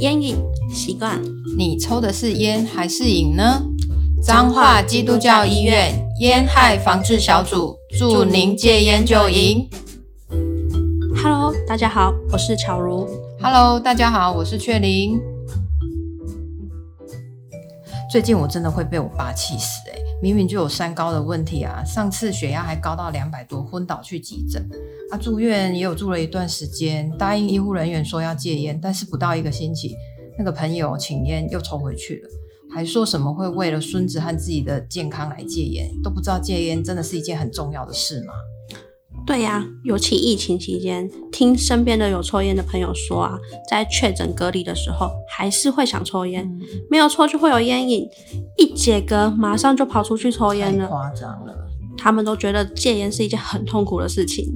烟瘾习惯，你抽的是烟还是瘾呢？彰化基督教医院烟害防治小组祝您戒烟就赢。Hello，大家好，我是巧如。Hello，大家好，我是雀玲。最近我真的会被我爸气死诶、欸、明明就有三高的问题啊，上次血压还高到两百多，昏倒去急诊。啊，住院也有住了一段时间，答应医护人员说要戒烟，但是不到一个星期，那个朋友请烟又抽回去了，还说什么会为了孙子和自己的健康来戒烟，都不知道戒烟真的是一件很重要的事吗？对呀、啊，尤其疫情期间，听身边的有抽烟的朋友说啊，在确诊隔离的时候，还是会想抽烟，嗯、没有抽就会有烟瘾，一解隔马上就跑出去抽烟了，太夸张了。他们都觉得戒烟是一件很痛苦的事情。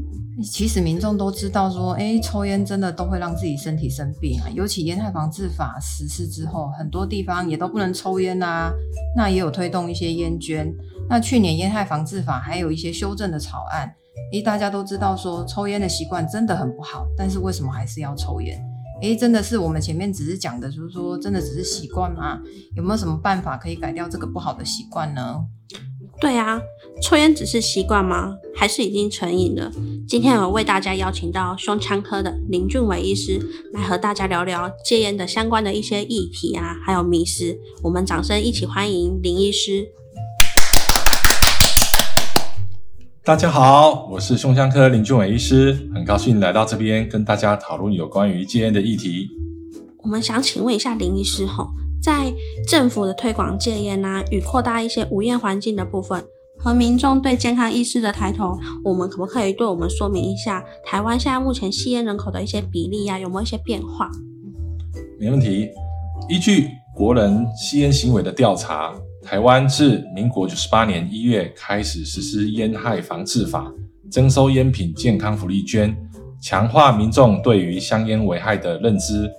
其实民众都知道说，哎，抽烟真的都会让自己身体生病啊。尤其烟害防治法实施之后，很多地方也都不能抽烟啊。那也有推动一些烟捐。那去年烟害防治法还有一些修正的草案。诶，大家都知道说抽烟的习惯真的很不好，但是为什么还是要抽烟？诶，真的是我们前面只是讲的，就是说真的只是习惯吗？有没有什么办法可以改掉这个不好的习惯呢？对啊，抽烟只是习惯吗？还是已经成瘾了？今天我为大家邀请到胸腔科的林俊伟医师来和大家聊聊戒烟的相关的一些议题啊，还有迷思。我们掌声一起欢迎林医师。大家好，我是胸腔科林俊伟医师，很高兴来到这边跟大家讨论有关于戒烟的议题。我们想请问一下林医师吼，在政府的推广戒烟啊与扩大一些无烟环境的部分，和民众对健康意识的抬头，我们可不可以对我们说明一下台湾现在目前吸烟人口的一些比例呀、啊，有没有一些变化？没问题，依据国人吸烟行为的调查。台湾自民国九十八年一月开始实施烟害防治法，征收烟品健康福利捐，强化民众对于香烟危害的认知。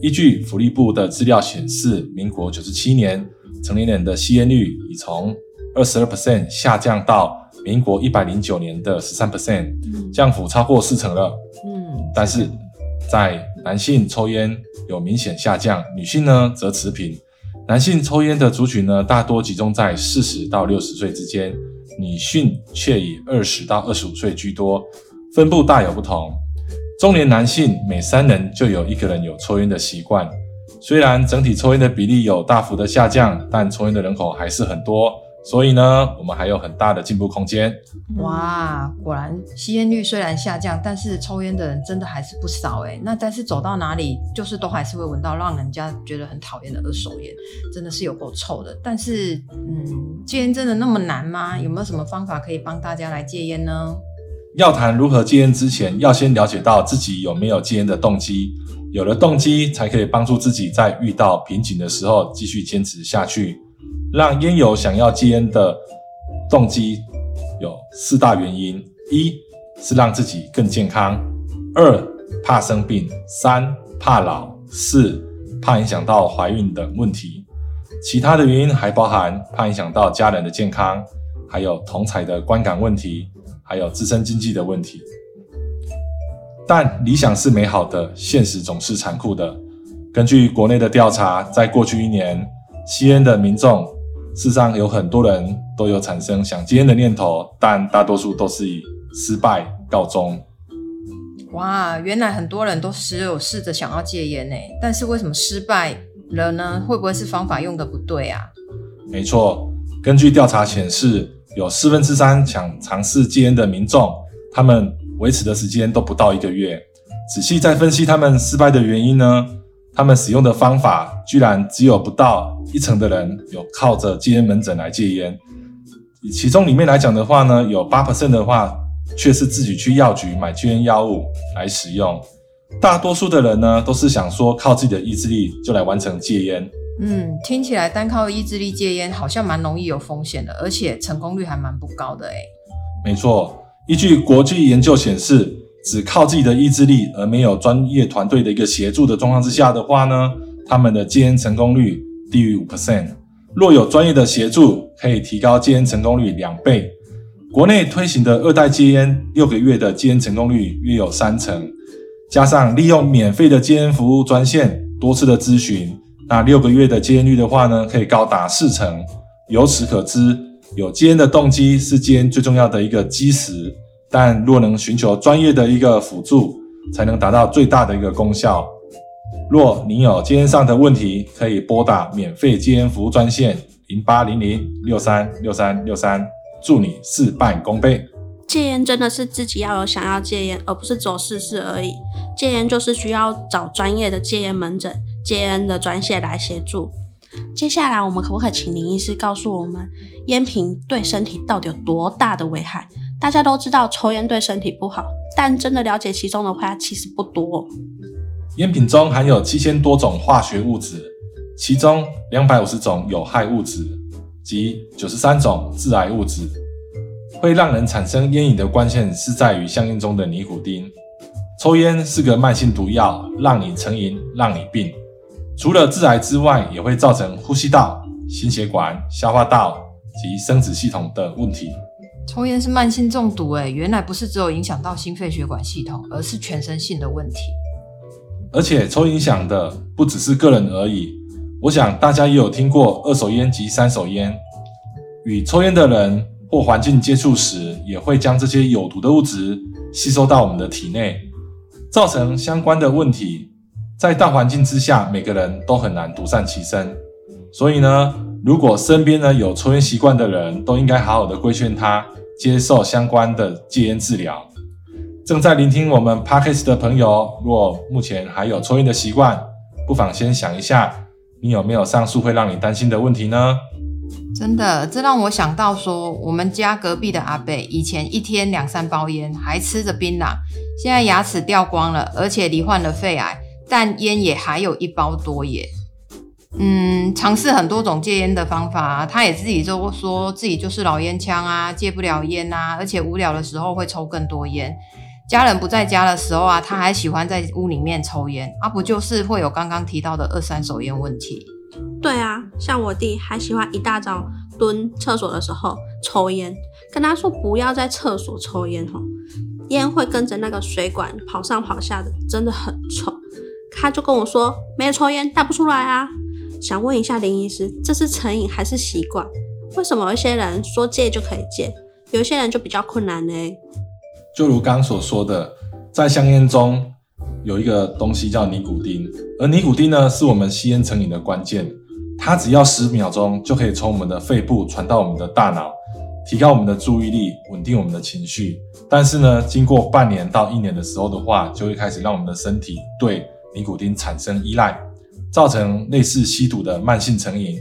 依据福利部的资料显示，民国九十七年成年人的吸烟率已从二十二 percent 下降到民国一百零九年的十三 percent，降幅超过四成了。嗯，但是在男性抽烟有明显下降，女性呢则持平。男性抽烟的族群呢，大多集中在四十到六十岁之间，女性却以二十到二十五岁居多，分布大有不同。中年男性每三人就有一个人有抽烟的习惯，虽然整体抽烟的比例有大幅的下降，但抽烟的人口还是很多。所以呢，我们还有很大的进步空间。哇，果然吸烟率虽然下降，但是抽烟的人真的还是不少诶。那但是走到哪里，就是都还是会闻到让人家觉得很讨厌的二手烟，真的是有够臭的。但是，嗯，戒烟真的那么难吗？有没有什么方法可以帮大家来戒烟呢？要谈如何戒烟之前，要先了解到自己有没有戒烟的动机。有了动机，才可以帮助自己在遇到瓶颈的时候继续坚持下去。让烟友想要戒烟的动机有四大原因：一是让自己更健康；二怕生病；三怕老；四怕影响到怀孕等问题。其他的原因还包含怕影响到家人的健康，还有同侪的观感问题，还有自身经济的问题。但理想是美好的，现实总是残酷的。根据国内的调查，在过去一年，吸烟的民众。事实上，有很多人都有产生想戒烟的念头，但大多数都是以失败告终。哇，原来很多人都时有试着想要戒烟呢，但是为什么失败了呢？会不会是方法用的不对啊？没错，根据调查显示，有四分之三想尝试戒烟的民众，他们维持的时间都不到一个月。仔细再分析他们失败的原因呢？他们使用的方法居然只有不到一成的人有靠着戒烟门诊来戒烟，其中里面来讲的话呢，有八 percent 的话却是自己去药局买戒烟药物来使用。大多数的人呢，都是想说靠自己的意志力就来完成戒烟。嗯，听起来单靠意志力戒烟好像蛮容易有风险的，而且成功率还蛮不高的诶。没错，依据国际研究显示。只靠自己的意志力，而没有专业团队的一个协助的状况之下的话呢，他们的戒烟成功率低于五 percent。若有专业的协助，可以提高戒烟成功率两倍。国内推行的二代戒烟，六个月的戒烟成功率约有三成，加上利用免费的戒烟服务专线，多次的咨询，那六个月的戒烟率的话呢，可以高达四成。由此可知，有戒烟的动机是戒烟最重要的一个基石。但若能寻求专业的一个辅助，才能达到最大的一个功效。若你有戒烟上的问题，可以拨打免费戒烟服务专线零八零零六三六三六三，祝你事半功倍。戒烟真的是自己要有想要戒烟，而不是走试试而已。戒烟就是需要找专业的戒烟门诊、戒烟的专线来协助。接下来，我们可不可以请林医师告诉我们，烟品对身体到底有多大的危害？大家都知道抽烟对身体不好，但真的了解其中的话其实不多。烟品中含有七千多种化学物质，其中两百五十种有害物质及九十三种致癌物质。会让人产生烟瘾的关键是在于香烟中的尼古丁。抽烟是个慢性毒药，让你成瘾，让你病。除了致癌之外，也会造成呼吸道、心血管、消化道及生殖系统的问题。抽烟是慢性中毒，诶，原来不是只有影响到心肺血管系统，而是全身性的问题。而且抽影响的不只是个人而已，我想大家也有听过二手烟及三手烟。与抽烟的人或环境接触时，也会将这些有毒的物质吸收到我们的体内，造成相关的问题。在大环境之下，每个人都很难独善其身。所以呢，如果身边呢有抽烟习惯的人，都应该好好的规劝他。接受相关的戒烟治疗。正在聆听我们 Podcast 的朋友，若目前还有抽烟的习惯，不妨先想一下，你有没有上述会让你担心的问题呢？真的，这让我想到说，我们家隔壁的阿伯以前一天两三包烟，还吃着槟榔，现在牙齿掉光了，而且罹患了肺癌，但烟也还有一包多耶。嗯，尝试很多种戒烟的方法啊，他也自己就说自己就是老烟枪啊，戒不了烟啊，而且无聊的时候会抽更多烟。家人不在家的时候啊，他还喜欢在屋里面抽烟，啊，不就是会有刚刚提到的二三手烟问题？对啊，像我弟还喜欢一大早蹲厕所的时候抽烟，跟他说不要在厕所抽烟吼，烟会跟着那个水管跑上跑下的，真的很臭。他就跟我说没有抽烟带不出来啊。想问一下林医师，这是成瘾还是习惯？为什么有些人说戒就可以戒，有些人就比较困难呢？就如刚所说的，在香烟中有一个东西叫尼古丁，而尼古丁呢是我们吸烟成瘾的关键。它只要十秒钟就可以从我们的肺部传到我们的大脑，提高我们的注意力，稳定我们的情绪。但是呢，经过半年到一年的时候的话，就会开始让我们的身体对尼古丁产生依赖。造成类似吸毒的慢性成瘾。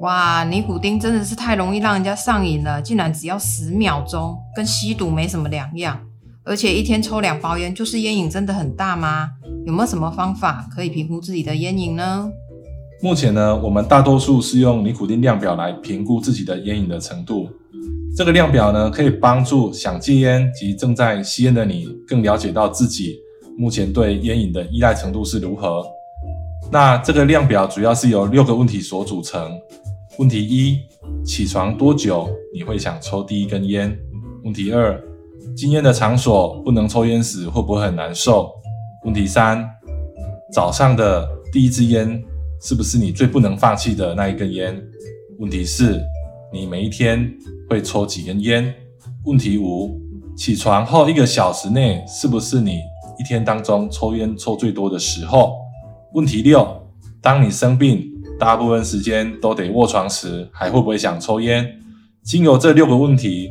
哇，尼古丁真的是太容易让人家上瘾了，竟然只要十秒钟，跟吸毒没什么两样。而且一天抽两包烟，就是烟瘾真的很大吗？有没有什么方法可以评估自己的烟瘾呢？目前呢，我们大多数是用尼古丁量表来评估自己的烟瘾的程度。这个量表呢，可以帮助想戒烟及正在吸烟的你，更了解到自己目前对烟瘾的依赖程度是如何。那这个量表主要是由六个问题所组成。问题一：起床多久你会想抽第一根烟？问题二：禁烟的场所不能抽烟时会不会很难受？问题三：早上的第一支烟是不是你最不能放弃的那一根烟？问题四：你每一天会抽几根烟？问题五：起床后一个小时内是不是你一天当中抽烟抽最多的时候？问题六：当你生病，大部分时间都得卧床时，还会不会想抽烟？经由这六个问题，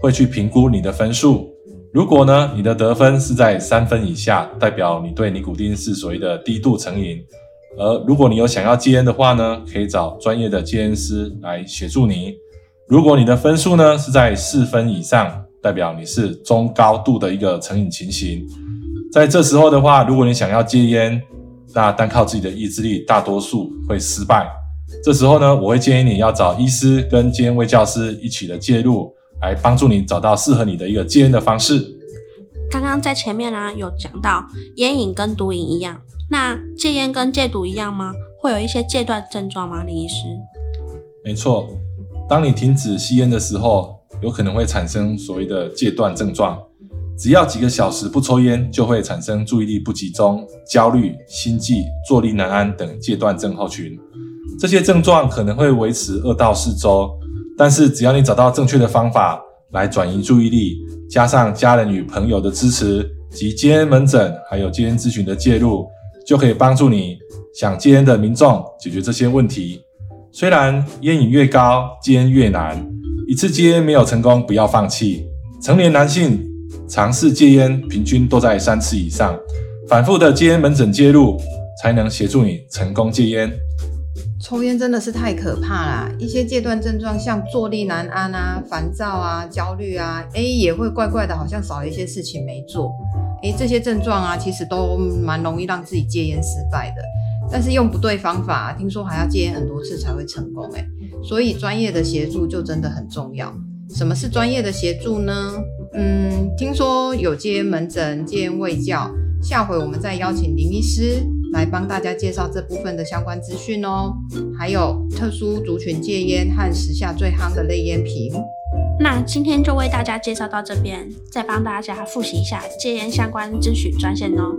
会去评估你的分数。如果呢，你的得分是在三分以下，代表你对尼古丁是所谓的低度成瘾。而如果你有想要戒烟的话呢，可以找专业的戒烟师来协助你。如果你的分数呢是在四分以上，代表你是中高度的一个成瘾情形。在这时候的话，如果你想要戒烟，那单靠自己的意志力，大多数会失败。这时候呢，我会建议你要找医师跟戒烟卫教师一起的介入，来帮助你找到适合你的一个戒烟的方式。刚刚在前面呢，有讲到烟瘾跟毒瘾一样，那戒烟跟戒毒一样吗？会有一些戒断症状吗？林医师？没错，当你停止吸烟的时候，有可能会产生所谓的戒断症状。只要几个小时不抽烟，就会产生注意力不集中、焦虑、心悸、坐立难安等戒断症候群。这些症状可能会维持二到四周，但是只要你找到正确的方法来转移注意力，加上家人与朋友的支持及戒烟门诊还有戒烟咨询的介入，就可以帮助你想戒烟的民众解决这些问题。虽然烟瘾越高，戒烟越难，一次戒烟没有成功，不要放弃。成年男性尝试戒烟平均都在三次以上，反复的戒烟门诊介入，才能协助你成功戒烟。抽烟真的是太可怕啦！一些戒断症状像坐立难安啊、烦躁啊、焦虑啊，诶也会怪怪的，好像少了一些事情没做。诶这些症状啊，其实都蛮容易让自己戒烟失败的。但是用不对方法，听说还要戒烟很多次才会成功。诶所以专业的协助就真的很重要。什么是专业的协助呢？嗯，听说有戒烟门诊、戒烟卫教，下回我们再邀请林医师。来帮大家介绍这部分的相关资讯哦，还有特殊族群戒烟和时下最夯的类烟品。那今天就为大家介绍到这边，再帮大家复习一下戒烟相关咨询专线哦。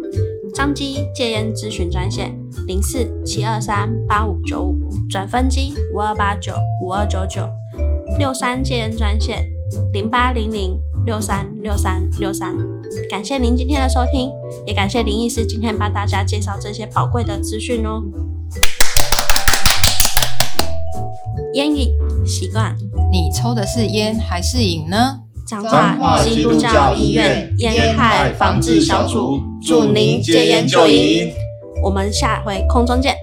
张基戒烟咨询专线零四七二三八五九五，转分机五二八九五二九九，六三戒烟专线零八零零六三六三六三。感谢您今天的收听，也感谢林医师今天帮大家介绍这些宝贵的资讯哦。烟瘾习惯，你抽的是烟还是瘾呢？彰化基督教医院烟害防治小组，祝您戒烟就瘾。我们下回空中见。